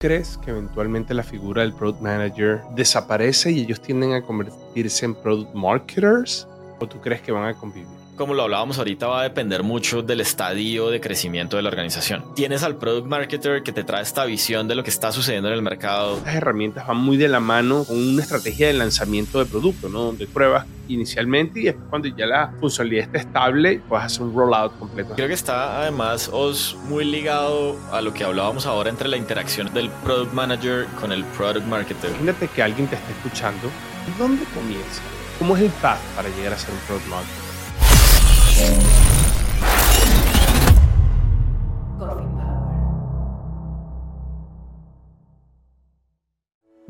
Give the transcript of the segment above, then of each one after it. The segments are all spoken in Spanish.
crees que eventualmente la figura del product manager desaparece y ellos tienden a convertirse en product marketers? ¿O tú crees que van a convivir? Como lo hablábamos ahorita, va a depender mucho del estadio de crecimiento de la organización. Tienes al product marketer que te trae esta visión de lo que está sucediendo en el mercado. Las herramientas van muy de la mano con una estrategia de lanzamiento de producto, ¿no? Donde pruebas inicialmente y después cuando ya la funcionalidad está estable, puedes hacer un rollout completo. Creo que está además os muy ligado a lo que hablábamos ahora entre la interacción del product manager con el product marketer. Imagínate que alguien te está escuchando. ¿Dónde comienza? ¿Cómo es el path para llegar a ser un product marketer?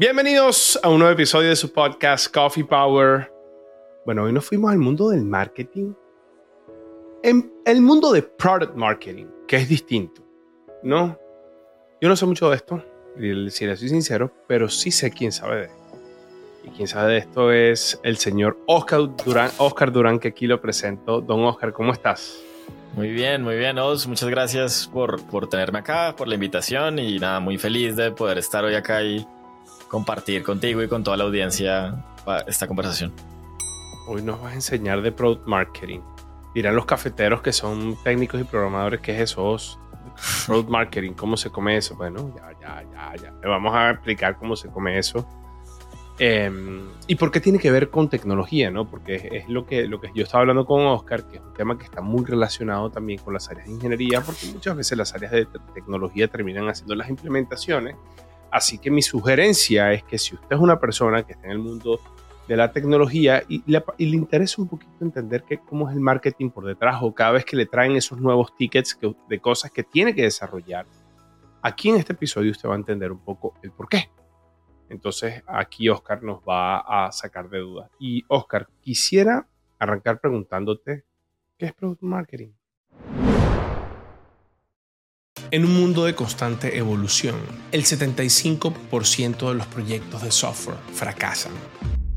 Bienvenidos a un nuevo episodio de su podcast Coffee Power. Bueno, hoy nos fuimos al mundo del marketing. En el mundo de product marketing, que es distinto. ¿No? Yo no sé mucho de esto, si le soy sincero, pero sí sé quién sabe de esto. Y quien sabe de esto es el señor Oscar Durán, Oscar Durán, que aquí lo presento. Don Oscar, ¿cómo estás? Muy bien, muy bien, Os. Muchas gracias por, por tenerme acá, por la invitación y nada, muy feliz de poder estar hoy acá y compartir contigo y con toda la audiencia esta conversación. Hoy nos vas a enseñar de product marketing. Dirán los cafeteros que son técnicos y programadores, ¿qué es eso? Product marketing, ¿cómo se come eso? Bueno, ya, ya, ya, ya. Le vamos a explicar cómo se come eso Em, ¿Y por qué tiene que ver con tecnología? ¿no? Porque es, lo, que, lo que yo estaba hablando con Oscar, que es un tema que está muy relacionado también con las áreas de ingeniería, porque muchas veces las áreas de tecnología terminan haciendo las implementaciones. Así que mi sugerencia es que si usted es una persona que está en el mundo de la tecnología y le, interesa un poquito entender que, cómo es el marketing por detrás o cada vez que le traen esos nuevos tickets de cosas que tiene que desarrollar, aquí en este episodio usted va a entender un poco el por qué. Entonces aquí Oscar nos va a sacar de dudas. Y Oscar, quisiera arrancar preguntándote, ¿qué es Product Marketing? En un mundo de constante evolución, el 75% de los proyectos de software fracasan.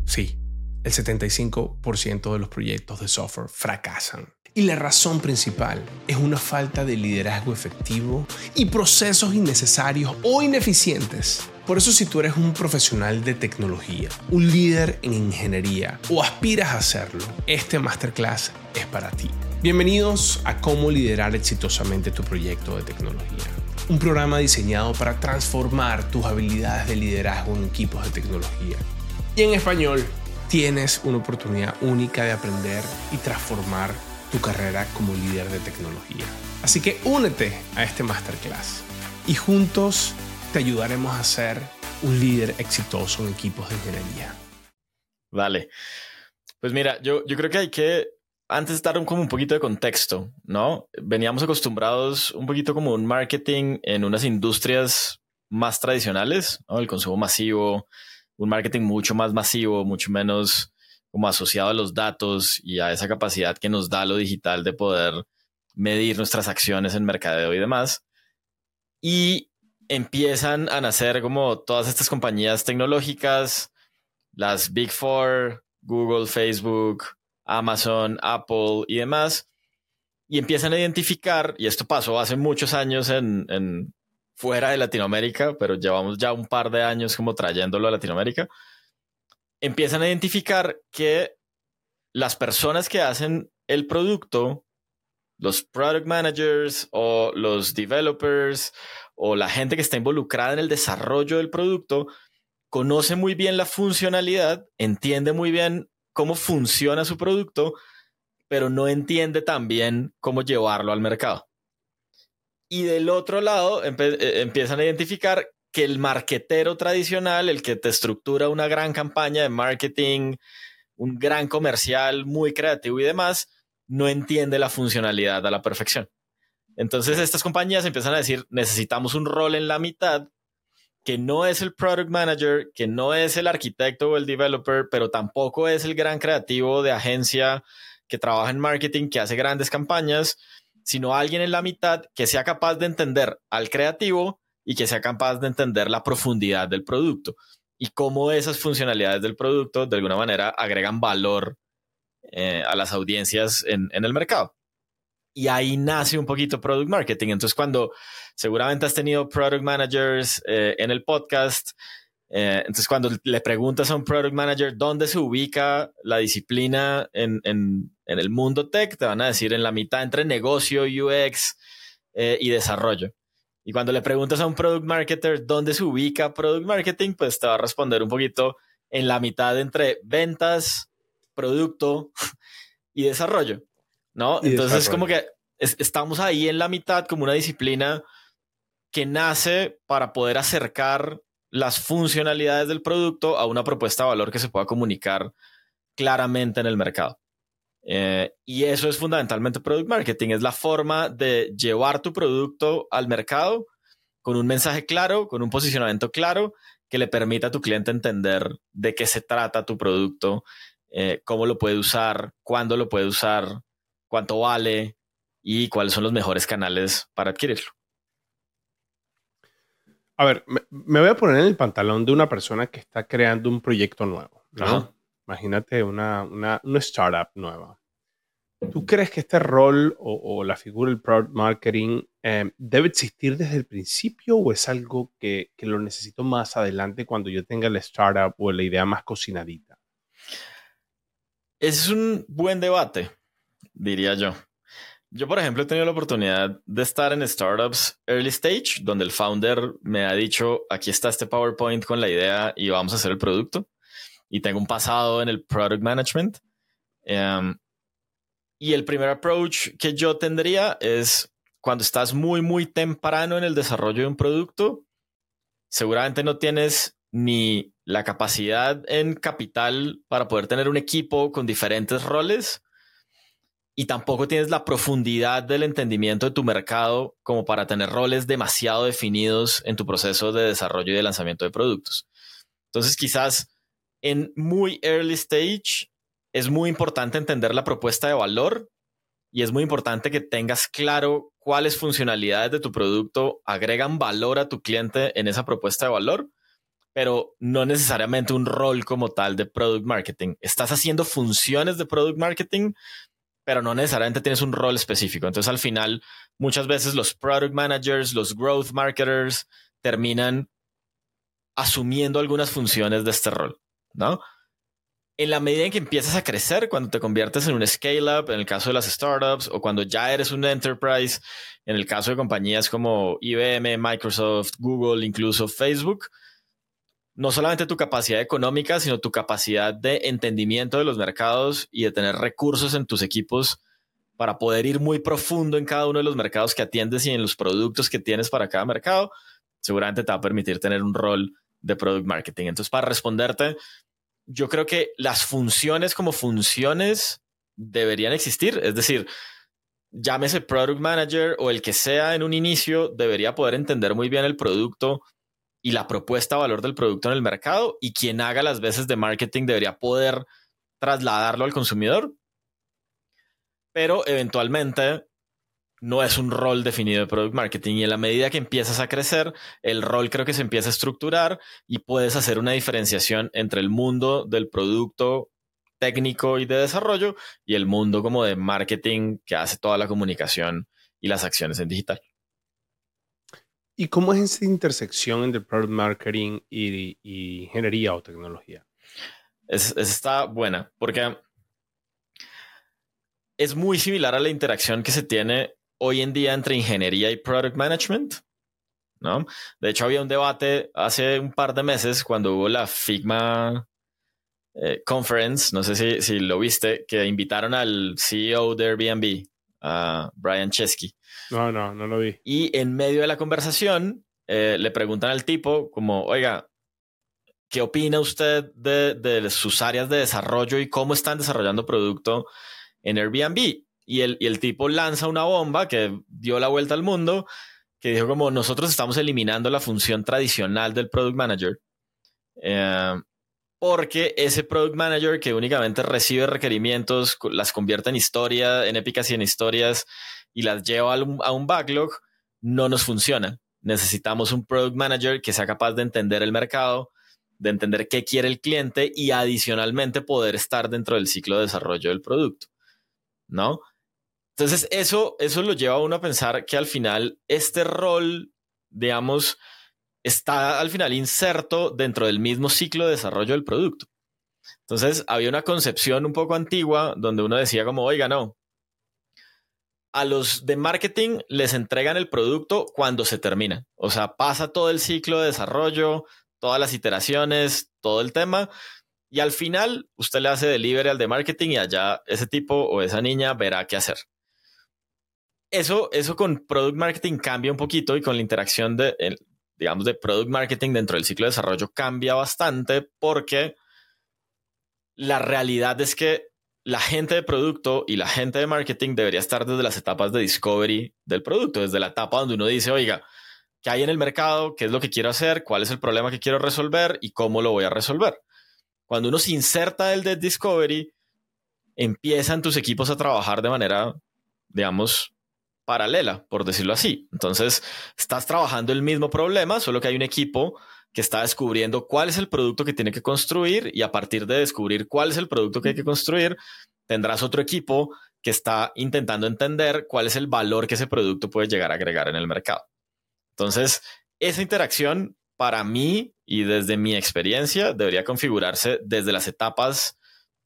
Sí, el 75% de los proyectos de software fracasan. Y la razón principal es una falta de liderazgo efectivo y procesos innecesarios o ineficientes por eso si tú eres un profesional de tecnología, un líder en ingeniería o aspiras a hacerlo, este masterclass es para ti. Bienvenidos a Cómo liderar exitosamente tu proyecto de tecnología. Un programa diseñado para transformar tus habilidades de liderazgo en equipos de tecnología. Y en español, tienes una oportunidad única de aprender y transformar tu carrera como líder de tecnología. Así que únete a este masterclass y juntos te ayudaremos a ser un líder exitoso en equipos de ingeniería. Vale. Pues mira, yo, yo creo que hay que antes dar un, como un poquito de contexto, ¿no? Veníamos acostumbrados un poquito como un marketing en unas industrias más tradicionales. El consumo masivo, un marketing mucho más masivo, mucho menos como asociado a los datos y a esa capacidad que nos da lo digital de poder medir nuestras acciones en mercadeo y demás. Y empiezan a nacer como todas estas compañías tecnológicas, las Big Four, Google, Facebook, Amazon, Apple y demás, y empiezan a identificar, y esto pasó hace muchos años en, fuera de Latinoamérica, pero llevamos ya un par de años como trayéndolo a Latinoamérica, empiezan a identificar que las personas que hacen el producto, los product managers o los developers o la gente que está involucrada en el desarrollo del producto conoce muy bien la funcionalidad, entiende muy bien cómo funciona su producto, pero no entiende tan bien cómo llevarlo al mercado. Y del otro lado eh, empiezan a identificar que el marquetero tradicional, el que te estructura una gran campaña de marketing, un gran comercial muy creativo y demás, no entiende la funcionalidad a la perfección. Entonces estas compañías empiezan a decir, necesitamos un rol en la mitad que no es el product manager, que no es el arquitecto o el developer, pero tampoco es el gran creativo de agencia que trabaja en marketing, que hace grandes campañas, sino alguien en la mitad que sea capaz de entender al creativo y que sea capaz de entender la profundidad del producto y cómo esas funcionalidades del producto de alguna manera agregan valor eh, a las audiencias en el mercado. Y ahí nace un poquito product marketing. Entonces, cuando seguramente has tenido product managers eh, en el podcast, eh, entonces cuando le preguntas a un product manager dónde se ubica la disciplina en, en, el mundo tech, te van a decir en la mitad entre negocio, UX eh, y desarrollo. Y cuando le preguntas a un product marketer dónde se ubica product marketing, pues te va a responder un poquito en la mitad entre ventas, producto y desarrollo. ¿No? Entonces, como que estamos ahí en la mitad como una disciplina que nace para poder acercar las funcionalidades del producto a una propuesta de valor que se pueda comunicar claramente en el mercado. Eh, y eso es fundamentalmente product marketing, es la forma de llevar tu producto al mercado con un mensaje claro, con un posicionamiento claro que le permita a tu cliente entender de qué se trata tu producto, eh, cómo lo puede usar, cuándo lo puede usar, cuánto vale y cuáles son los mejores canales para adquirirlo. A ver, me, voy a poner en el pantalón de una persona que está creando un proyecto nuevo. Imagínate una, una, startup nueva. ¿Tú crees que este rol o, la figura del product marketing eh, debe existir desde el principio o es algo que, que, lo necesito más adelante cuando yo tenga la startup o la idea más cocinadita? Es un buen debate diría yo. Yo, por ejemplo, he tenido la oportunidad de estar en startups early stage, donde el founder me ha dicho, aquí está este PowerPoint con la idea y vamos a hacer el producto. Y tengo un pasado en el product management. Em, y el primer approach que yo tendría es cuando estás muy, muy temprano en el desarrollo de un producto, seguramente no tienes ni la capacidad en capital para poder tener un equipo con diferentes roles y tampoco tienes la profundidad del entendimiento de tu mercado como para tener roles demasiado definidos en tu proceso de desarrollo y de lanzamiento de productos. Entonces, quizás en muy early stage es muy importante entender la propuesta de valor y es muy importante que tengas claro cuáles funcionalidades de tu producto agregan valor a tu cliente en esa propuesta de valor, pero no necesariamente un rol como tal de product marketing. Estás haciendo funciones de product marketing, pero no necesariamente tienes un rol específico. Entonces al final, muchas veces los product managers, los growth marketers terminan asumiendo algunas funciones de este rol, ¿no? En la medida en que empiezas a crecer, cuando te conviertes en un scale-up, en el caso de las startups, o cuando ya eres un enterprise, en el caso de compañías como IBM, Microsoft, Google, incluso Facebook, no solamente tu capacidad económica, sino tu capacidad de entendimiento de los mercados y de tener recursos en tus equipos para poder ir muy profundo en cada uno de los mercados que atiendes y en los productos que tienes para cada mercado, seguramente te va a permitir tener un rol de product marketing. Entonces, para responderte, yo creo que las funciones como funciones deberían existir. Es decir, llámese product manager o el que sea en un inicio, debería poder entender muy bien el producto y la propuesta de valor del producto en el mercado y quien haga las veces de marketing debería poder trasladarlo al consumidor. Pero eventualmente no es un rol definido de product marketing y en la medida que empiezas a crecer, el rol creo que se empieza a estructurar y puedes hacer una diferenciación entre el mundo del producto técnico y de desarrollo y el mundo como de marketing que hace toda la comunicación y las acciones en digital. ¿Y cómo es esa intersección entre product marketing y, ingeniería o tecnología? Es, está buena, porque es muy similar a la interacción que se tiene hoy en día entre ingeniería y product management. ¿no? De hecho, había un debate hace un par de meses cuando hubo la Figma eh, Conference, no sé si, si, lo viste, que invitaron al CEO de Airbnb, a Brian Chesky. No, no, no lo vi. Y en medio de la conversación eh, le preguntan al tipo como, oiga, ¿qué opina usted de, sus áreas de desarrollo y cómo están desarrollando producto en Airbnb? Y el, y el tipo lanza una bomba que dio la vuelta al mundo, que dijo como nosotros estamos eliminando la función tradicional del product manager. Eh, porque ese product manager que únicamente recibe requerimientos, las convierte en historia, en épicas y en historias y las lleva a un backlog, no nos funciona. Necesitamos un product manager que sea capaz de entender el mercado, de entender qué quiere el cliente y adicionalmente poder estar dentro del ciclo de desarrollo del producto. ¿No? Entonces, eso, eso lo lleva a uno a pensar que al final este rol, digamos, está al final inserto dentro del mismo ciclo de desarrollo del producto. Entonces, había una concepción un poco antigua donde uno decía como, oiga, no, a los de marketing les entregan el producto cuando se termina. O sea, pasa todo el ciclo de desarrollo, todas las iteraciones, todo el tema. Y al final, usted le hace delivery al de marketing y allá ese tipo o esa niña verá qué hacer. Eso, eso con product marketing cambia un poquito y con la interacción de, digamos, de product marketing dentro del ciclo de desarrollo cambia bastante porque la realidad es que la gente de producto y la gente de marketing debería estar desde las etapas de discovery del producto, desde la etapa donde uno dice, oiga, ¿qué hay en el mercado? ¿Qué es lo que quiero hacer? ¿Cuál es el problema que quiero resolver? ¿Y cómo lo voy a resolver? Cuando uno se inserta el de discovery, empiezan tus equipos a trabajar de manera, digamos, paralela, por decirlo así. Entonces, estás trabajando el mismo problema, solo que hay un equipo que está descubriendo cuál es el producto que tiene que construir y a partir de descubrir cuál es el producto que hay que construir, tendrás otro equipo que está intentando entender cuál es el valor que ese producto puede llegar a agregar en el mercado. Entonces, esa interacción para mí y desde mi experiencia debería configurarse desde las etapas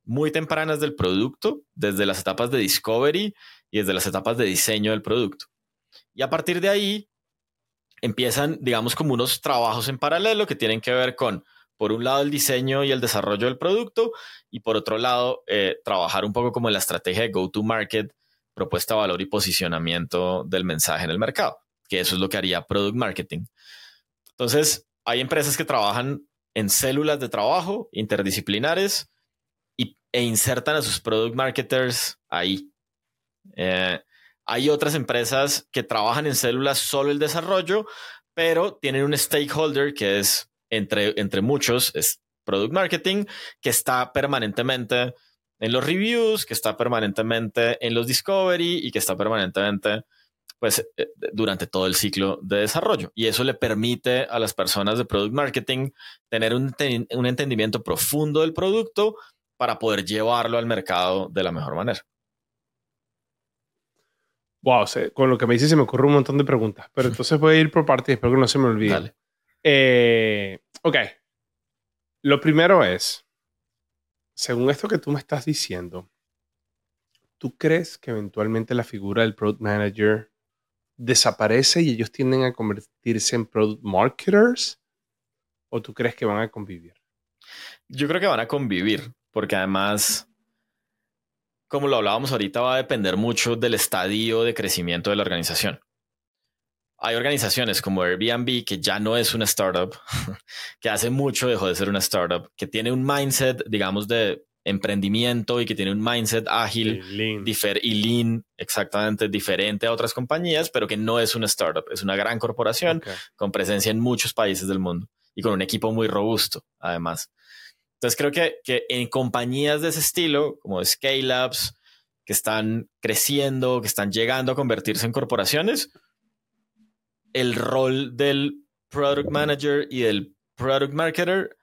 muy tempranas del producto, desde las etapas de discovery y desde las etapas de diseño del producto. Y a partir de ahí, empiezan, digamos, como unos trabajos en paralelo que tienen que ver con, por un lado, el diseño y el desarrollo del producto y por otro lado, eh, trabajar un poco como en la estrategia de go-to-market, propuesta, valor y posicionamiento del mensaje en el mercado, que eso es lo que haría product marketing. Entonces, hay empresas que trabajan en células de trabajo interdisciplinares y, e insertan a sus product marketers ahí. Eh, hay otras empresas que trabajan en células solo el desarrollo, pero tienen un stakeholder que es entre, entre muchos, es product marketing, que está permanentemente en los reviews, que está permanentemente en los discovery y que está permanentemente pues eh, durante todo el ciclo de desarrollo. Y eso le permite a las personas de product marketing tener un, un entendimiento profundo del producto para poder llevarlo al mercado de la mejor manera. Wow, con lo que me dice se me ocurre un montón de preguntas, pero entonces voy a ir por partes, espero que no se me olvide. Eh, ok. Lo primero es, según esto que tú me estás diciendo, ¿tú crees que eventualmente la figura del product manager desaparece y ellos tienden a convertirse en product marketers? ¿O tú crees que van a convivir? Yo creo que van a convivir, porque además como lo hablábamos ahorita, va a depender mucho del estadio de crecimiento de la organización. Hay organizaciones como Airbnb, que ya no es una startup, que hace mucho dejó de ser una startup, que tiene un mindset, digamos, de emprendimiento y que tiene un mindset ágil y lean, exactamente diferente a otras compañías, pero que no es una startup, es una gran corporación con presencia en muchos países del mundo y con un equipo muy robusto, además. Entonces creo que, que en compañías de ese estilo, como scale-ups, que están creciendo, que están llegando a convertirse en corporaciones, el rol del product manager y del product marketer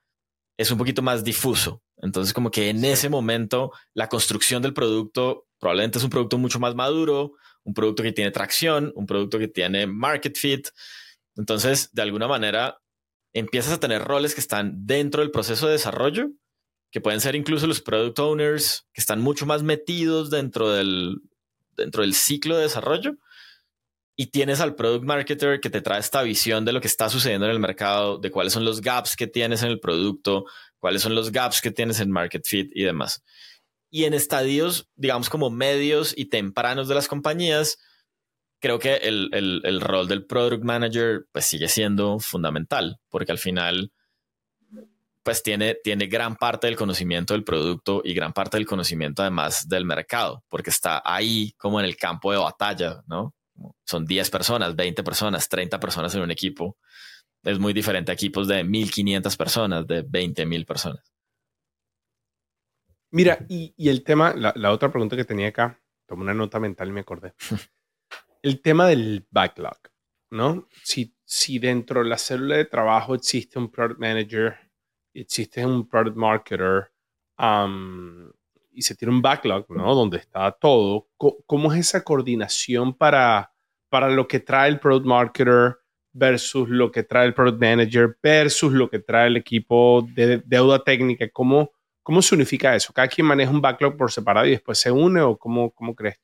es un poquito más difuso. Entonces, como que en ese momento la construcción del producto probablemente es un producto mucho más maduro, un producto que tiene tracción, un producto que tiene market fit. Entonces, de alguna manera, empiezas a tener roles que están dentro del proceso de desarrollo, que pueden ser incluso los product owners, que están mucho más metidos dentro del, dentro del ciclo de desarrollo. Y tienes al product marketer que te trae esta visión de lo que está sucediendo en el mercado, de cuáles son los gaps que tienes en el producto, cuáles son los gaps que tienes en market fit y demás. Y en estadios, digamos, como medios y tempranos de las compañías, creo que el, el, rol del product manager pues sigue siendo fundamental, porque al final pues tiene, tiene gran parte del conocimiento del producto y gran parte del conocimiento además del mercado, porque está ahí como en el campo de batalla, ¿no? Son 10 personas, 20 personas, 30 personas en un equipo. Es muy diferente a equipos de 1500 personas, de 20.000 personas. Mira, y, y el tema, la, la, otra pregunta que tenía acá, tomé una nota mental y me acordé. el tema del backlog, ¿no? Si, si dentro de la célula de trabajo existe un product manager, existe un product marketer, y se tiene un backlog, ¿no? Donde está todo. ¿Cómo es esa coordinación para, para lo que trae el product marketer versus lo que trae el product manager versus lo que trae el equipo de deuda técnica? ¿Cómo, cómo se unifica eso? ¿Cada quien maneja un backlog por separado y después se une o cómo, cómo crees?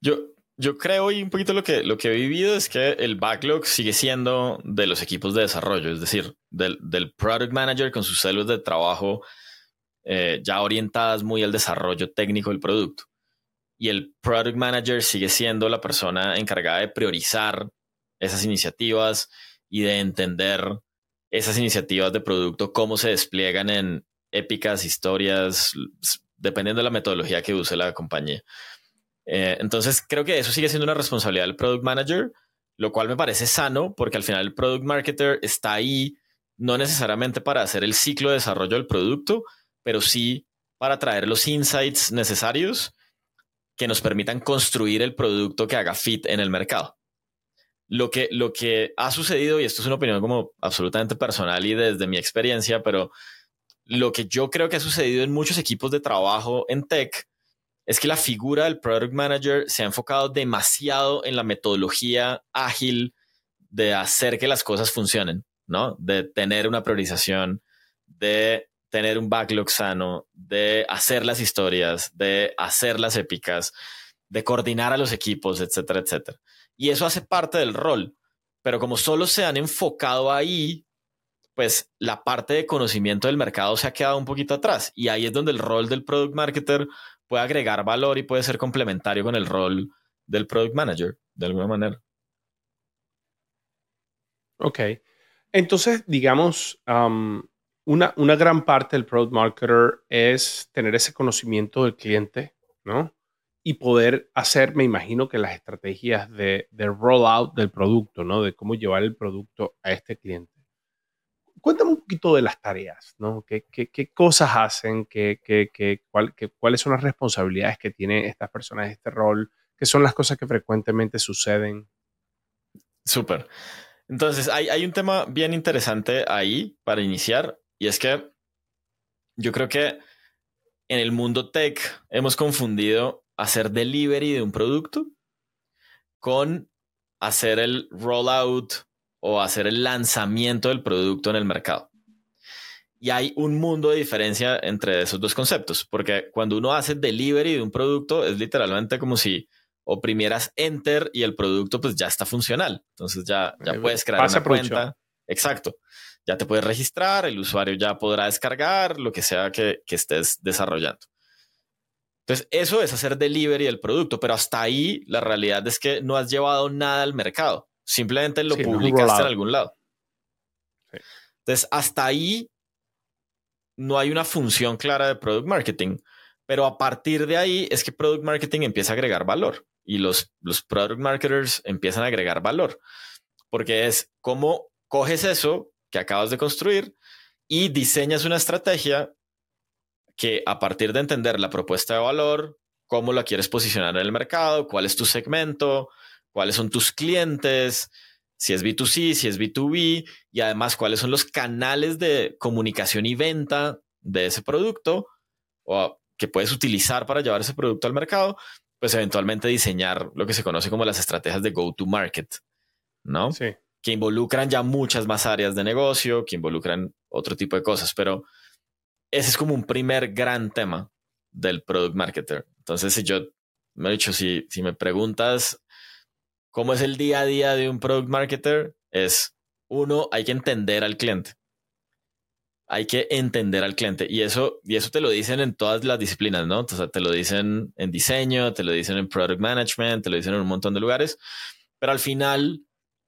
Yo, yo creo y un poquito lo que, lo que he vivido es que el backlog sigue siendo de los equipos de desarrollo, es decir, del, del product manager con sus células de trabajo eh, ya orientadas muy al desarrollo técnico del producto. Y el product manager sigue siendo la persona encargada de priorizar esas iniciativas y de entender esas iniciativas de producto, cómo se despliegan en épicas historias, dependiendo de la metodología que use la compañía. Eh, entonces, creo que eso sigue siendo una responsabilidad del product manager, lo cual me parece sano porque al final el product marketer está ahí no necesariamente para hacer el ciclo de desarrollo del producto, pero sí para traer los insights necesarios que nos permitan construir el producto que haga fit en el mercado. Lo que, lo que ha sucedido, y esto es una opinión como absolutamente personal y desde mi experiencia, pero lo que yo creo que ha sucedido en muchos equipos de trabajo en tech es que la figura del product manager se ha enfocado demasiado en la metodología ágil de hacer que las cosas funcionen, ¿no? De tener una priorización, de tener un backlog sano, de hacer las historias, de hacer las épicas, de coordinar a los equipos, etcétera, etcétera. Y eso hace parte del rol. Pero como solo se han enfocado ahí, pues la parte de conocimiento del mercado se ha quedado un poquito atrás. Y ahí es donde el rol del product marketer puede agregar valor y puede ser complementario con el rol del product manager, de alguna manera. Ok. Entonces, digamos, una, gran parte del product marketer es tener ese conocimiento del cliente, ¿no? Y poder hacer, me imagino que las estrategias de, de rollout del producto, ¿no? De cómo llevar el producto a este cliente. Cuéntame un poquito de las tareas, ¿no? ¿Qué, cosas hacen? ¿Qué, ¿Cuáles son las responsabilidades que tienen estas personas en este rol? ¿Qué son las cosas que frecuentemente suceden? Súper. Entonces, hay, hay, un tema bien interesante ahí para iniciar y es que yo creo que en el mundo tech hemos confundido hacer delivery de un producto con hacer el rollout o hacer el lanzamiento del producto en el mercado. Y hay un mundo de diferencia entre esos dos conceptos, porque cuando uno hace delivery de un producto es literalmente como si oprimieras enter y el producto pues ya está funcional. Entonces ya, ya puedes crear una cuenta. Exacto ya te puedes registrar, el usuario ya podrá descargar lo que sea que, estés desarrollando. Entonces, eso es hacer delivery del producto, pero hasta ahí la realidad es que no has llevado nada al mercado, simplemente lo publicaste en algún lado. Entonces, hasta ahí no hay una función clara de product marketing, pero a partir de ahí es que product marketing empieza a agregar valor y los, los product marketers empiezan a agregar valor, porque es cómo coges eso que acabas de construir y diseñas una estrategia que a partir de entender la propuesta de valor, cómo la quieres posicionar en el mercado, cuál es tu segmento, cuáles son tus clientes, si es B2C, si es B2B y además cuáles son los canales de comunicación y venta de ese producto o que puedes utilizar para llevar ese producto al mercado, pues eventualmente diseñar lo que se conoce como las estrategias de go to market, ¿no? Sí que involucran ya muchas más áreas de negocio, que involucran otro tipo de cosas, pero ese es como un primer gran tema del product marketer. Entonces, si yo me he dicho, si, si me preguntas cómo es el día a día de un product marketer, es uno, hay que entender al cliente. Hay que entender al cliente y eso, y eso te lo dicen en todas las disciplinas, ¿no? O sea, te lo dicen en diseño, te lo dicen en product management, te lo dicen en un montón de lugares, pero al final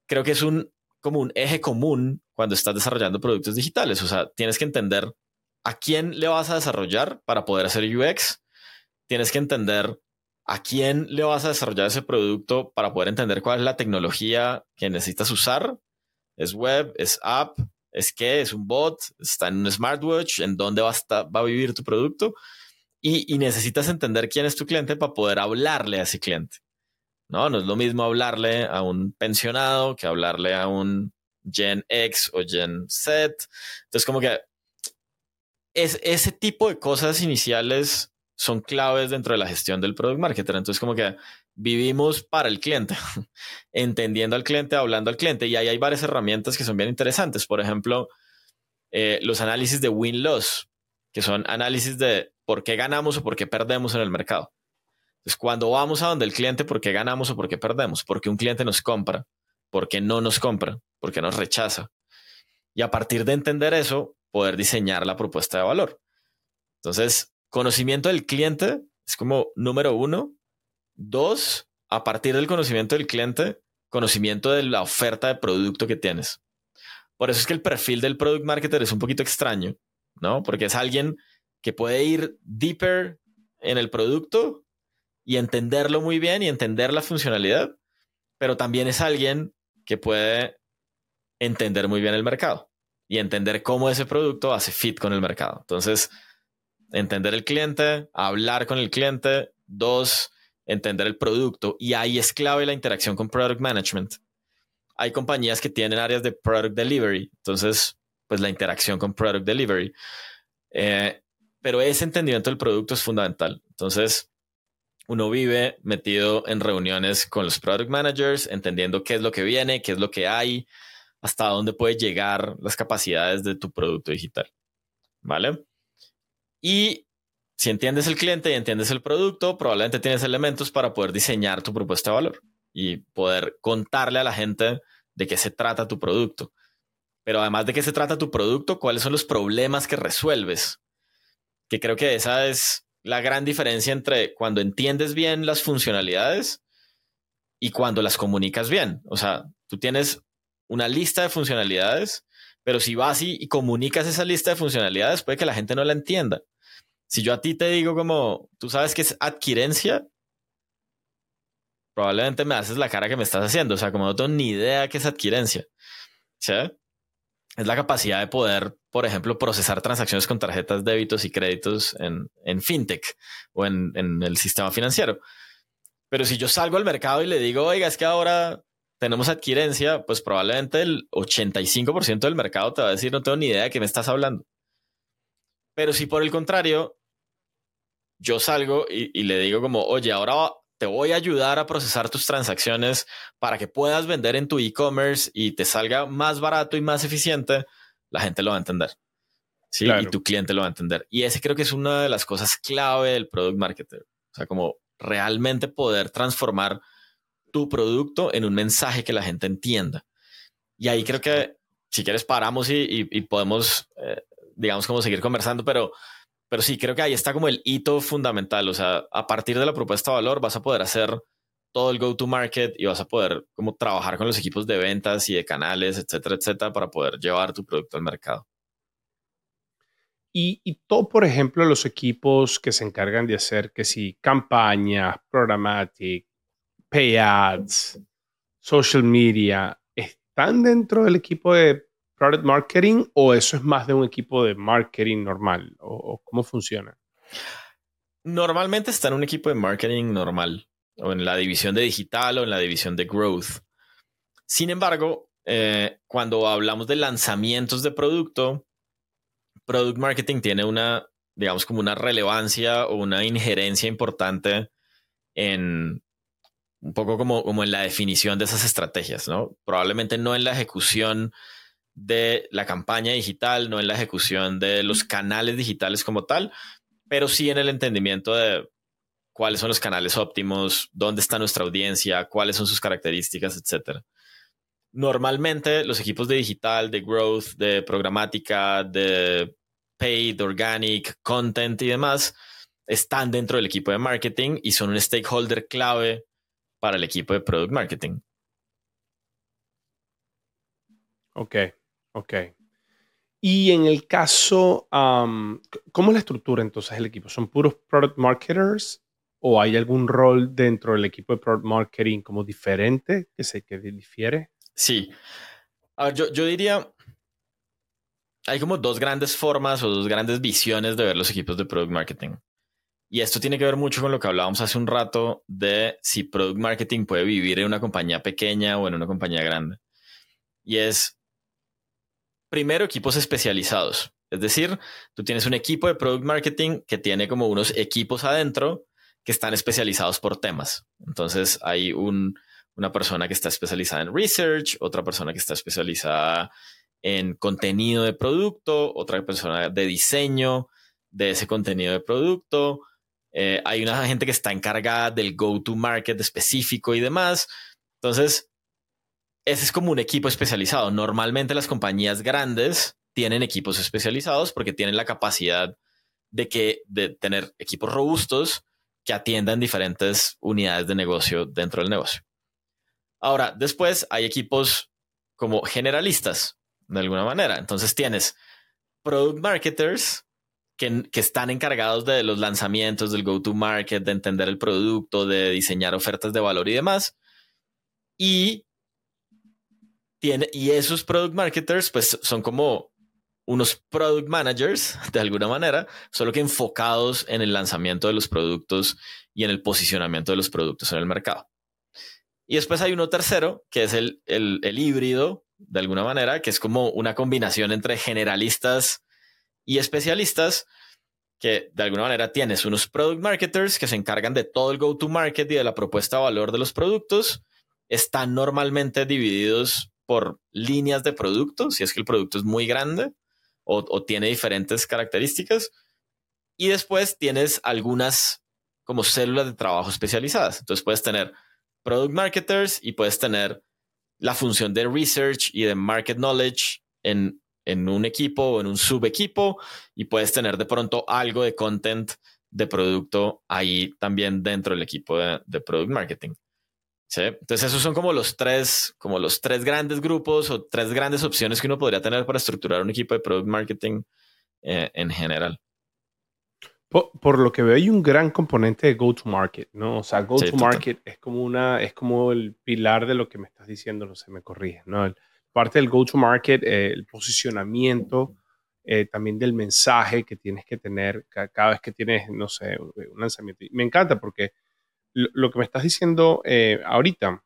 creo que es un como un eje común cuando estás desarrollando productos digitales. O sea, tienes que entender a quién le vas a desarrollar para poder hacer UX. Tienes que entender a quién le vas a desarrollar ese producto para poder entender cuál es la tecnología que necesitas usar. Es web, es app, es qué, es un bot, está en un smartwatch, en dónde va a, estar, va a vivir tu producto. Y, necesitas entender quién es tu cliente para poder hablarle a ese cliente. ¿no? No es lo mismo hablarle a un pensionado que hablarle a un Gen X o Gen Z. Entonces, como que es, ese tipo de cosas iniciales son claves dentro de la gestión del product marketer. Entonces, como que vivimos para el cliente, entendiendo al cliente, hablando al cliente. Y ahí hay varias herramientas que son bien interesantes. Por ejemplo, eh, los análisis de win-loss, que son análisis de por qué ganamos o por qué perdemos en el mercado. Entonces, cuando vamos a donde el cliente, ¿por qué ganamos o por qué perdemos? Porque un cliente nos compra, porque no nos compra, porque nos rechaza. Y a partir de entender eso, poder diseñar la propuesta de valor. Entonces, conocimiento del cliente es como número uno. Dos, a partir del conocimiento del cliente, conocimiento de la oferta de producto que tienes. Por eso es que el perfil del product marketer es un poquito extraño, ¿no? Porque es alguien que puede ir deeper en el producto y entenderlo muy bien y entender la funcionalidad, pero también es alguien que puede entender muy bien el mercado y entender cómo ese producto hace fit con el mercado. Entonces, entender el cliente, hablar con el cliente, dos, entender el producto y ahí es clave la interacción con product management. Hay compañías que tienen áreas de product delivery, entonces, pues la interacción con product delivery. Eh, pero ese entendimiento del producto es fundamental. Entonces, uno vive metido en reuniones con los product managers, entendiendo qué es lo que viene, qué es lo que hay, hasta dónde puede llegar las capacidades de tu producto digital. ¿Vale? Y si entiendes el cliente y entiendes el producto, probablemente tienes elementos para poder diseñar tu propuesta de valor y poder contarle a la gente de qué se trata tu producto. Pero además de qué se trata tu producto, cuáles son los problemas que resuelves. Que creo que esa es la gran diferencia entre cuando entiendes bien las funcionalidades y cuando las comunicas bien. O sea, tú tienes una lista de funcionalidades, pero si vas y, comunicas esa lista de funcionalidades, puede que la gente no la entienda. Si yo a ti te digo como, tú sabes que es adquirencia, probablemente me haces la cara que me estás haciendo. O sea, como no tengo ni idea qué es adquirencia. ¿Sí? es la capacidad de poder, por ejemplo, procesar transacciones con tarjetas débitos y créditos en, en fintech o en, en, el sistema financiero. Pero si yo salgo al mercado y le digo, oiga, es que ahora tenemos adquirencia, pues probablemente el 85% del mercado te va a decir, no tengo ni idea de qué me estás hablando. Pero si por el contrario, yo salgo y, y le digo como, oye, ahora te voy a ayudar a procesar tus transacciones para que puedas vender en tu e-commerce y te salga más barato y más eficiente, la gente lo va a entender. Sí, y tu cliente lo va a entender. Y ese creo que es una de las cosas clave del product marketer. O sea, como realmente poder transformar tu producto en un mensaje que la gente entienda. Y ahí creo que si quieres paramos y, podemos, eh, digamos, como seguir conversando, pero pero sí, creo que ahí está como el hito fundamental. O sea, a partir de la propuesta de valor vas a poder hacer todo el go-to-market y vas a poder como trabajar con los equipos de ventas y de canales, etcétera, etcétera, para poder llevar tu producto al mercado. Y, todo, por ejemplo, los equipos que se encargan de hacer que si campañas, programmatic, pay ads, social media, ¿están dentro del equipo de product marketing o eso es más de un equipo de marketing normal? ¿O, cómo funciona? Normalmente está en un equipo de marketing normal o en la división de digital o en la división de growth. Sin embargo, eh, cuando hablamos de lanzamientos de producto, product marketing tiene una, digamos, como una relevancia o una injerencia importante en un poco como, como en la definición de esas estrategias, ¿no? Probablemente no en la ejecución de la campaña digital, no en la ejecución de los canales digitales como tal, pero sí en el entendimiento de cuáles son los canales óptimos, dónde está nuestra audiencia, cuáles son sus características, etc. Normalmente los equipos de digital, de growth, de programática, de paid, organic, content y demás están dentro del equipo de marketing y son un stakeholder clave para el equipo de product marketing. Ok, Ok. Y en el caso, ¿cómo es la estructura entonces del equipo? ¿Son puros product marketers o hay algún rol dentro del equipo de product marketing como diferente que se que difiere? Sí. yo, yo diría, hay como dos grandes formas o dos grandes visiones de ver los equipos de product marketing. Y esto tiene que ver mucho con lo que hablábamos hace un rato de si product marketing puede vivir en una compañía pequeña o en una compañía grande. Y es primero equipos especializados. Es decir, tú tienes un equipo de product marketing que tiene como unos equipos adentro que están especializados por temas. Entonces hay una persona que está especializada en research, otra persona que está especializada en contenido de producto, otra persona de diseño de ese contenido de producto. Eh, hay una gente que está encargada del go-to-market específico y demás. Entonces, ese es como un equipo especializado. Normalmente las compañías grandes tienen equipos especializados porque tienen la capacidad de, que, de tener equipos robustos que atiendan diferentes unidades de negocio dentro del negocio. Ahora, después hay equipos como generalistas, de alguna manera. Entonces tienes product marketers que, que están encargados de los lanzamientos, del go-to-market, de entender el producto, de diseñar ofertas de valor y demás. Y, tiene, y esos product marketers pues son como unos product managers de alguna manera, solo que enfocados en el lanzamiento de los productos y en el posicionamiento de los productos en el mercado. Y después hay uno tercero, que es el, el, el híbrido, de alguna manera, que es como una combinación entre generalistas y especialistas, que de alguna manera tienes unos product marketers que se encargan de todo el go-to-market y de la propuesta de valor de los productos. Están normalmente divididos por líneas de producto, si es que el producto es muy grande o, tiene diferentes características. Y después tienes algunas como células de trabajo especializadas. Entonces puedes tener product marketers y puedes tener la función de research y de market knowledge en, en un equipo o en un subequipo y puedes tener de pronto algo de content de producto ahí también dentro del equipo de, de product marketing. ¿Sí? Entonces esos son como los tres, como los tres grandes grupos o tres grandes opciones que uno podría tener para estructurar un equipo de product marketing eh, en general. Por, lo que veo hay un gran componente de go-to-market, ¿no? O sea, go-to-market es como una, es como el pilar de lo que me estás diciendo, no sé, me corrige, ¿no? parte del go-to-market, eh, el posicionamiento, eh, también del mensaje que tienes que tener cada, vez que tienes, no sé, un lanzamiento. Me encanta porque lo, que me estás diciendo eh, ahorita,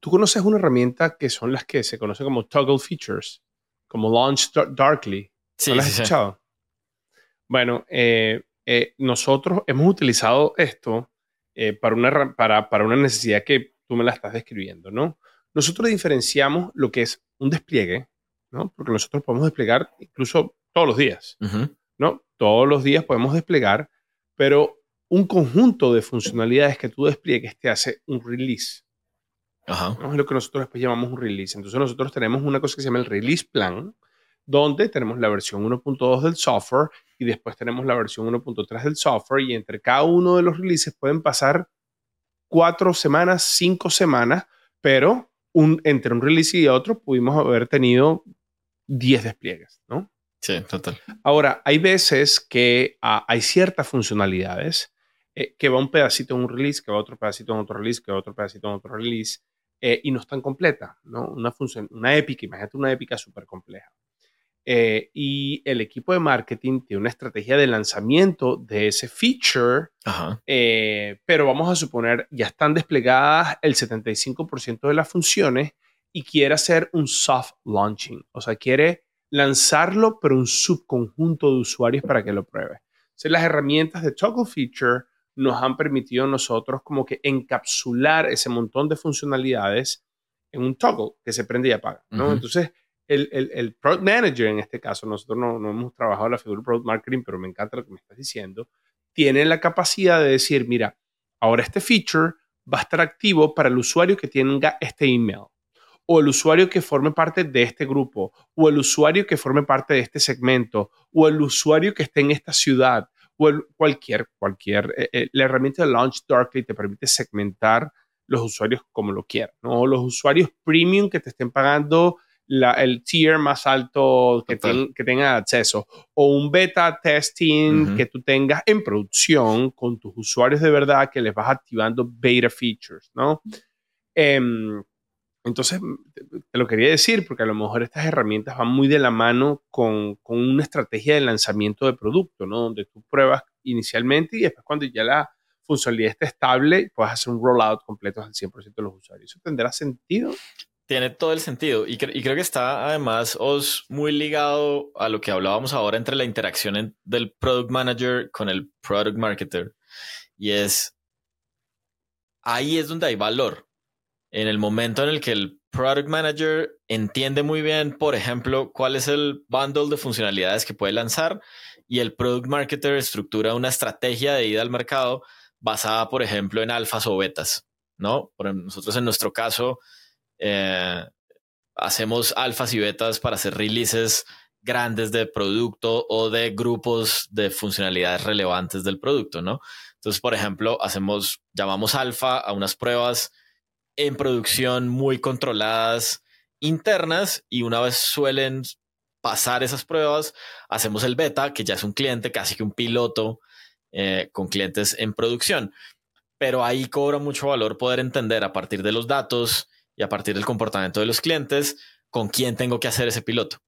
tú conoces una herramienta que son las que se conocen como toggle features, como launch darkly. Sí, las has escuchado? Bueno, eh, eh, nosotros hemos utilizado esto para, una, para, para una necesidad que tú me la estás describiendo, ¿no? Nosotros diferenciamos lo que es un despliegue, ¿no? Porque nosotros podemos desplegar incluso todos los días, ¿no? Todos los días podemos desplegar, pero un conjunto de funcionalidades que tú despliegues te hace un release. Ajá. Es lo que nosotros después llamamos un release. Entonces nosotros tenemos una cosa que se llama el release plan, donde tenemos la versión 1.2 del software y después tenemos la versión 1.3 del software y entre cada uno de los releases pueden pasar cuatro semanas, cinco semanas, pero un, entre un release y otro pudimos haber tenido 10 despliegues, ¿no? Sí, total. Ahora, hay veces que ah, hay ciertas funcionalidades eh, que va un pedacito en un release, que va otro pedacito en otro release, que va otro pedacito en otro release, eh, y no están completa, ¿no? Una función, una épica, imagínate una épica súper compleja. Eh, y el equipo de marketing tiene una estrategia de lanzamiento de ese feature, pero vamos a suponer ya están desplegadas el 75% de las funciones y quiere hacer un soft launching, o sea, quiere lanzarlo, pero un subconjunto de usuarios para que lo pruebe. Entonces, las herramientas de Toggle Feature nos han permitido nosotros como que encapsular ese montón de funcionalidades en un toggle que se prende y apaga, ¿no? Entonces, el, el, el, product manager en este caso, nosotros no, no hemos trabajado la figura de product marketing, pero me encanta lo que me estás diciendo, tiene la capacidad de decir, mira, ahora este feature va a estar activo para el usuario que tenga este email, o el usuario que forme parte de este grupo, o el usuario que forme parte de este segmento, o el usuario que esté en esta ciudad, o cualquier, cualquier, eh, eh, la herramienta de Launch Darkly te permite segmentar los usuarios como lo quieran, ¿no? Los usuarios premium que te estén pagando la, el tier más alto que, que tengan acceso o un beta testing que tú tengas en producción con tus usuarios de verdad que les vas activando beta features, ¿no? Em, entonces, te lo quería decir porque a lo mejor estas herramientas van muy de la mano con, con, una estrategia de lanzamiento de producto, ¿no? Donde tú pruebas inicialmente y después cuando ya la funcionalidad esté estable, puedes hacer un rollout completo al 100% de los usuarios. ¿Eso tendrá sentido? tiene todo el sentido y, creo que está además os muy ligado a lo que hablábamos ahora entre la interacción del product manager con el product marketer y es ahí es donde hay valor en el momento en el que el product manager entiende muy bien, por ejemplo, cuál es el bundle de funcionalidades que puede lanzar y el product marketer estructura una estrategia de ida al mercado basada, por ejemplo, en alfas o betas, ¿no? Por nosotros en nuestro caso eh, hacemos alfas y betas para hacer releases grandes de producto o de grupos de funcionalidades relevantes del producto, ¿no? Entonces, por ejemplo, hacemos, llamamos alfa a unas pruebas en producción muy controladas internas y una vez suelen pasar esas pruebas, hacemos el beta, que ya es un cliente, casi que un piloto eh, con clientes en producción. Pero ahí cobra mucho valor poder entender a partir de los datos y a partir del comportamiento de los clientes con quién tengo que hacer ese piloto.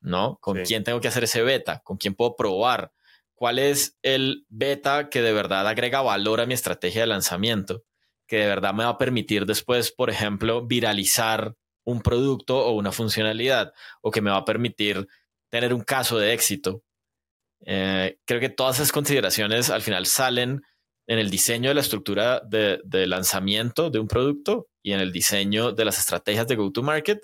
¿No? Con quién tengo que hacer ese beta, con quién puedo probar, cuál es el beta que de verdad agrega valor a mi estrategia de lanzamiento que de verdad me va a permitir después, por ejemplo, viralizar un producto o una funcionalidad o que me va a permitir tener un caso de éxito. Eh, creo que todas esas consideraciones al final salen en el diseño de la estructura de, lanzamiento de un producto y en el diseño de las estrategias de go-to-market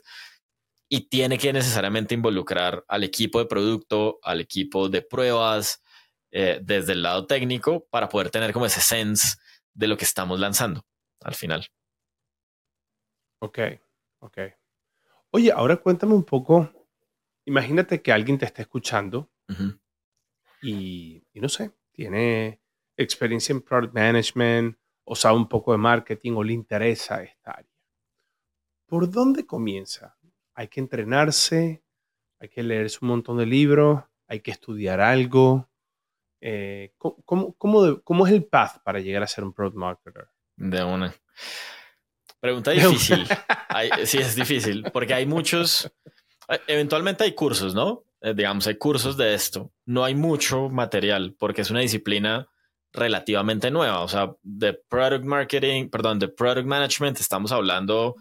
y tiene que necesariamente involucrar al equipo de producto, al equipo de pruebas, eh, desde el lado técnico para poder tener como ese sense de lo que estamos lanzando al final. Ok, ok. Oye, ahora cuéntame un poco. Imagínate que alguien te está escuchando y, no sé, tiene experiencia en product management o sabe un poco de marketing o le interesa esta área. ¿Por dónde comienza? Hay que entrenarse, hay que leerse un montón de libros, hay que estudiar algo. Eh, ¿cómo, cómo, es el path para llegar a ser un product marketer? De una. Pregunta difícil. sí, es difícil, porque hay muchos, eh, eventualmente hay cursos, ¿no? Eh, digamos, hay cursos de esto. No hay mucho material porque es una disciplina relativamente nueva. O sea, de product marketing, perdón, de product management, estamos hablando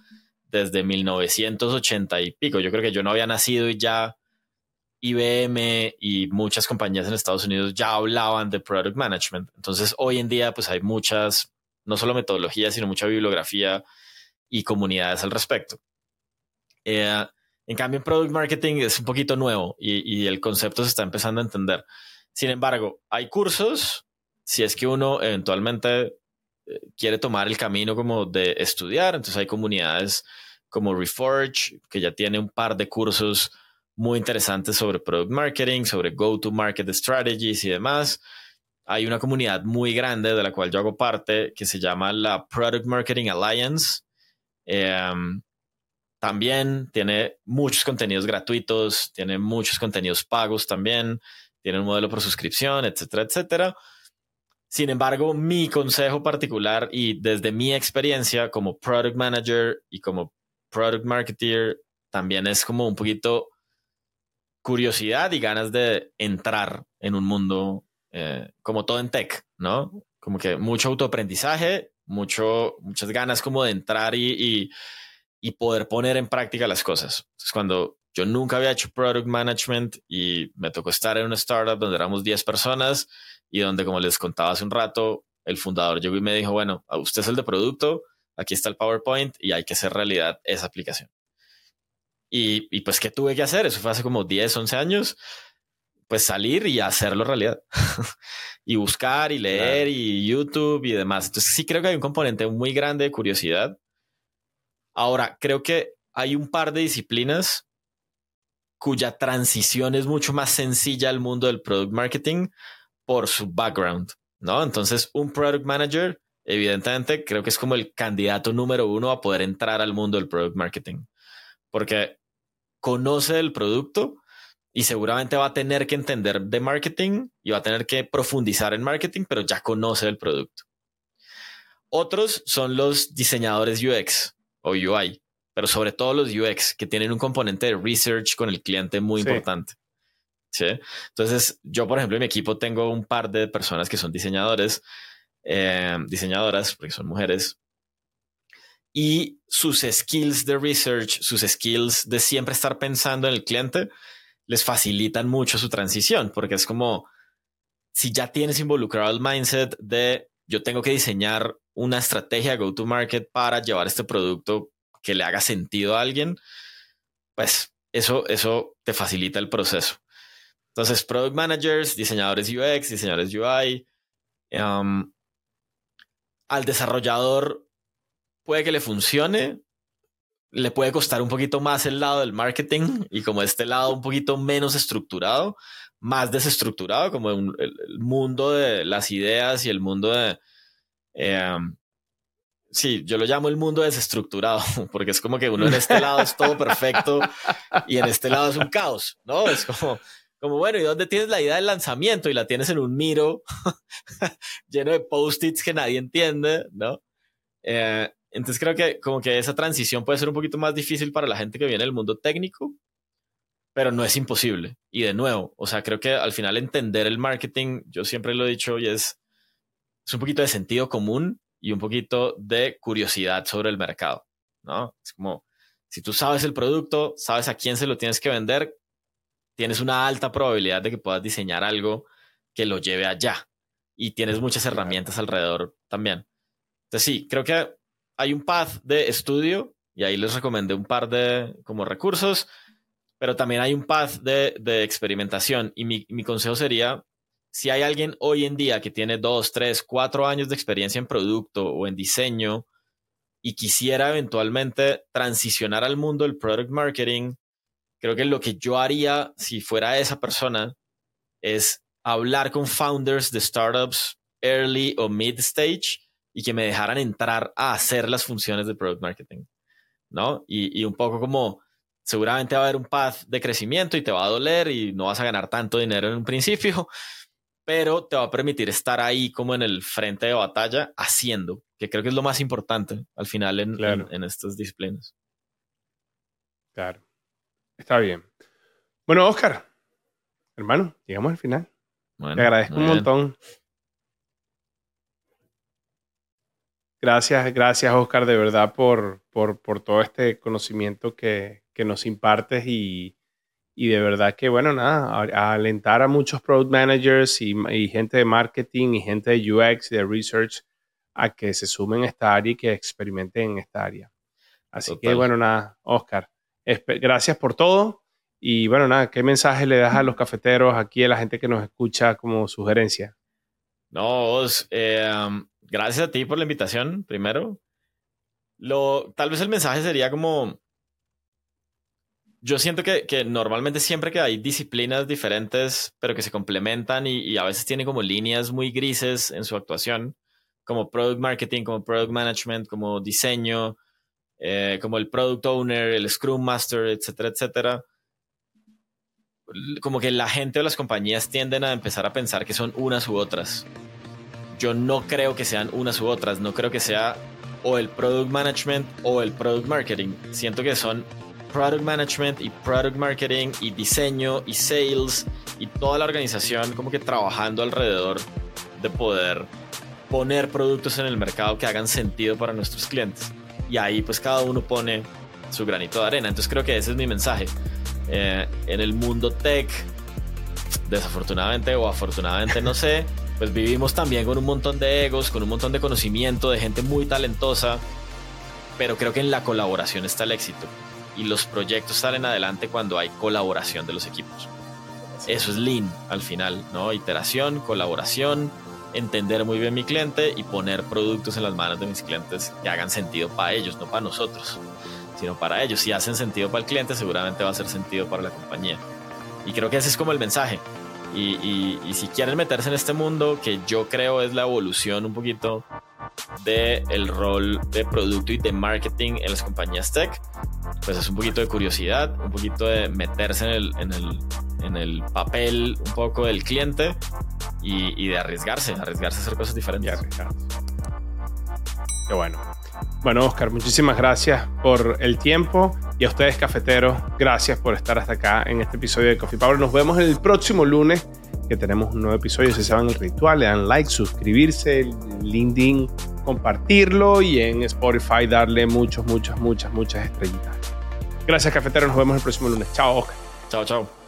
desde 1980 y pico. Yo creo que yo no había nacido y ya IBM y muchas compañías en Estados Unidos ya hablaban de product management. Entonces, hoy en día, pues hay muchas no solo metodología, sino mucha bibliografía y comunidades al respecto. Eh, en cambio, Product Marketing es un poquito nuevo y, el concepto se está empezando a entender. Sin embargo, hay cursos, si es que uno eventualmente eh, quiere tomar el camino como de estudiar, entonces hay comunidades como Reforge, que ya tiene un par de cursos muy interesantes sobre Product Marketing, sobre Go-to-Market Strategies y demás hay una comunidad muy grande de la cual yo hago parte que se llama la Product Marketing Alliance. Em, también tiene muchos contenidos gratuitos, tiene muchos contenidos pagos también, tiene un modelo por suscripción, etcétera, etcétera. Sin embargo, mi consejo particular y desde mi experiencia como product manager y como product marketer, también es como un poquito curiosidad y ganas de entrar en un mundo eh, como todo en tech, ¿no? Como que mucho autoaprendizaje, mucho, muchas ganas como de entrar y, y, poder poner en práctica las cosas. Entonces, cuando yo nunca había hecho product management y me tocó estar en una startup donde éramos 10 personas y donde, como les contaba hace un rato, el fundador llegó y me dijo, bueno, usted es el de producto, aquí está el PowerPoint y hay que hacer realidad esa aplicación. Y, y pues, ¿qué tuve que hacer? Eso fue hace como 10, 11 años pues salir y hacerlo realidad. y buscar y leer y YouTube y demás. Entonces sí creo que hay un componente muy grande de curiosidad. Ahora, creo que hay un par de disciplinas cuya transición es mucho más sencilla al mundo del product marketing por su background, ¿no? Entonces, un product manager, evidentemente, creo que es como el candidato número uno a poder entrar al mundo del product marketing, porque conoce el producto, y seguramente va a tener que entender de marketing y va a tener que profundizar en marketing, pero ya conoce el producto. Otros son los diseñadores UX o UI, pero sobre todo los UX que tienen un componente de research con el cliente muy importante. ¿Sí? Entonces, yo, por ejemplo, en mi equipo tengo un par de personas que son diseñadores, eh, diseñadoras, porque son mujeres, y sus skills de research, sus skills de siempre estar pensando en el cliente, les facilitan mucho su transición, porque es como si ya tienes involucrado el mindset de yo tengo que diseñar una estrategia go-to-market para llevar este producto que le haga sentido a alguien, pues eso, eso te facilita el proceso. Entonces, product managers, diseñadores UX, diseñadores UI, um, al desarrollador puede que le funcione, le puede costar un poquito más el lado del marketing y como este lado un poquito menos estructurado, más desestructurado, como el, mundo de las ideas y el mundo de... Eh, sí, yo lo llamo el mundo desestructurado, porque es como que uno en este lado es todo perfecto y en este lado es un caos, ¿no? Es como, como bueno, ¿y dónde tienes la idea del lanzamiento? Y la tienes en un miro lleno de post-its que nadie entiende, ¿no? Eh, entonces creo que como que esa transición puede ser un poquito más difícil para la gente que viene del mundo técnico, pero no es imposible. Y de nuevo, o sea, creo que al final entender el marketing, yo siempre lo he dicho y es, es un poquito de sentido común y un poquito de curiosidad sobre el mercado, ¿no? Es como, si tú sabes el producto, sabes a quién se lo tienes que vender, tienes una alta probabilidad de que puedas diseñar algo que lo lleve allá. Y tienes muchas herramientas alrededor también. Entonces sí, creo que hay un path de estudio y ahí les recomendé un par de como recursos, pero también hay un path de, de experimentación. Y mi, mi, consejo sería, si hay alguien hoy en día que tiene dos, tres, cuatro años de experiencia en producto o en diseño y quisiera eventualmente transicionar al mundo del product marketing, creo que lo que yo haría si fuera esa persona es hablar con founders de startups early o mid stage y que me dejaran entrar a hacer las funciones de product marketing, ¿no? Y, un poco como seguramente va a haber un path de crecimiento y te va a doler y no vas a ganar tanto dinero en un principio, pero te va a permitir estar ahí como en el frente de batalla haciendo, que creo que es lo más importante al final en, en, estas disciplinas. Claro, está bien. Bueno, Oscar, hermano, llegamos al final. te agradezco un montón. Gracias, gracias Oscar, de verdad, por, por, por todo este conocimiento que, que nos impartes y, y, de verdad que, bueno, nada, alentar a muchos product managers y, y, gente de marketing y gente de UX y de research a que se sumen a esta área y que experimenten en esta área. Así que, bueno, nada, Oscar, gracias por todo. Y bueno, nada, ¿qué mensaje le das a los cafeteros aquí, a la gente que nos escucha como sugerencia? No, eh, gracias a ti por la invitación, primero. Lo, tal vez el mensaje sería como, yo siento que, que, normalmente siempre que hay disciplinas diferentes, pero que se complementan y, a veces tienen como líneas muy grises en su actuación, como product marketing, como product management, como diseño, eh, como el product owner, el scrum master, etcétera, etcétera. Como que la gente o las compañías tienden a empezar a pensar que son unas u otras yo no creo que sean unas u otras, no creo que sea o el product management o el product marketing. Siento que son product management y product marketing y diseño y sales y toda la organización como que trabajando alrededor de poder poner productos en el mercado que hagan sentido para nuestros clientes. Y ahí pues cada uno pone su granito de arena. Entonces creo que ese es mi mensaje. Eh, en el mundo tech, desafortunadamente o afortunadamente no sé, pues vivimos también con un montón de egos, con un montón de conocimiento, de gente muy talentosa, pero creo que en la colaboración está el éxito y los proyectos salen adelante cuando hay colaboración de los equipos. Eso es lean al final, ¿no? Iteración, colaboración, entender muy bien mi cliente y poner productos en las manos de mis clientes que hagan sentido para ellos, no para nosotros, sino para ellos. Si hacen sentido para el cliente, seguramente va a hacer sentido para la compañía. Y creo que ese es como el mensaje. Y, si quieren meterse en este mundo, que yo creo es la evolución un poquito del el rol de producto y de marketing en las compañías tech, pues es un poquito de curiosidad, un poquito de meterse en el, en el, en el papel un poco del cliente y, de arriesgarse, arriesgarse a hacer cosas diferentes. Qué bueno. Bueno, Oscar, muchísimas gracias por el tiempo y a ustedes, cafeteros, gracias por estar hasta acá en este episodio de Coffee Power. Nos vemos el próximo lunes que tenemos un nuevo episodio. Si saben el ritual, le dan like, suscribirse, LinkedIn, compartirlo y en Spotify darle muchos, muchas, muchas, muchas estrellitas. Gracias, cafetero. Nos vemos el próximo lunes. Chao, Oscar. Chao, chao.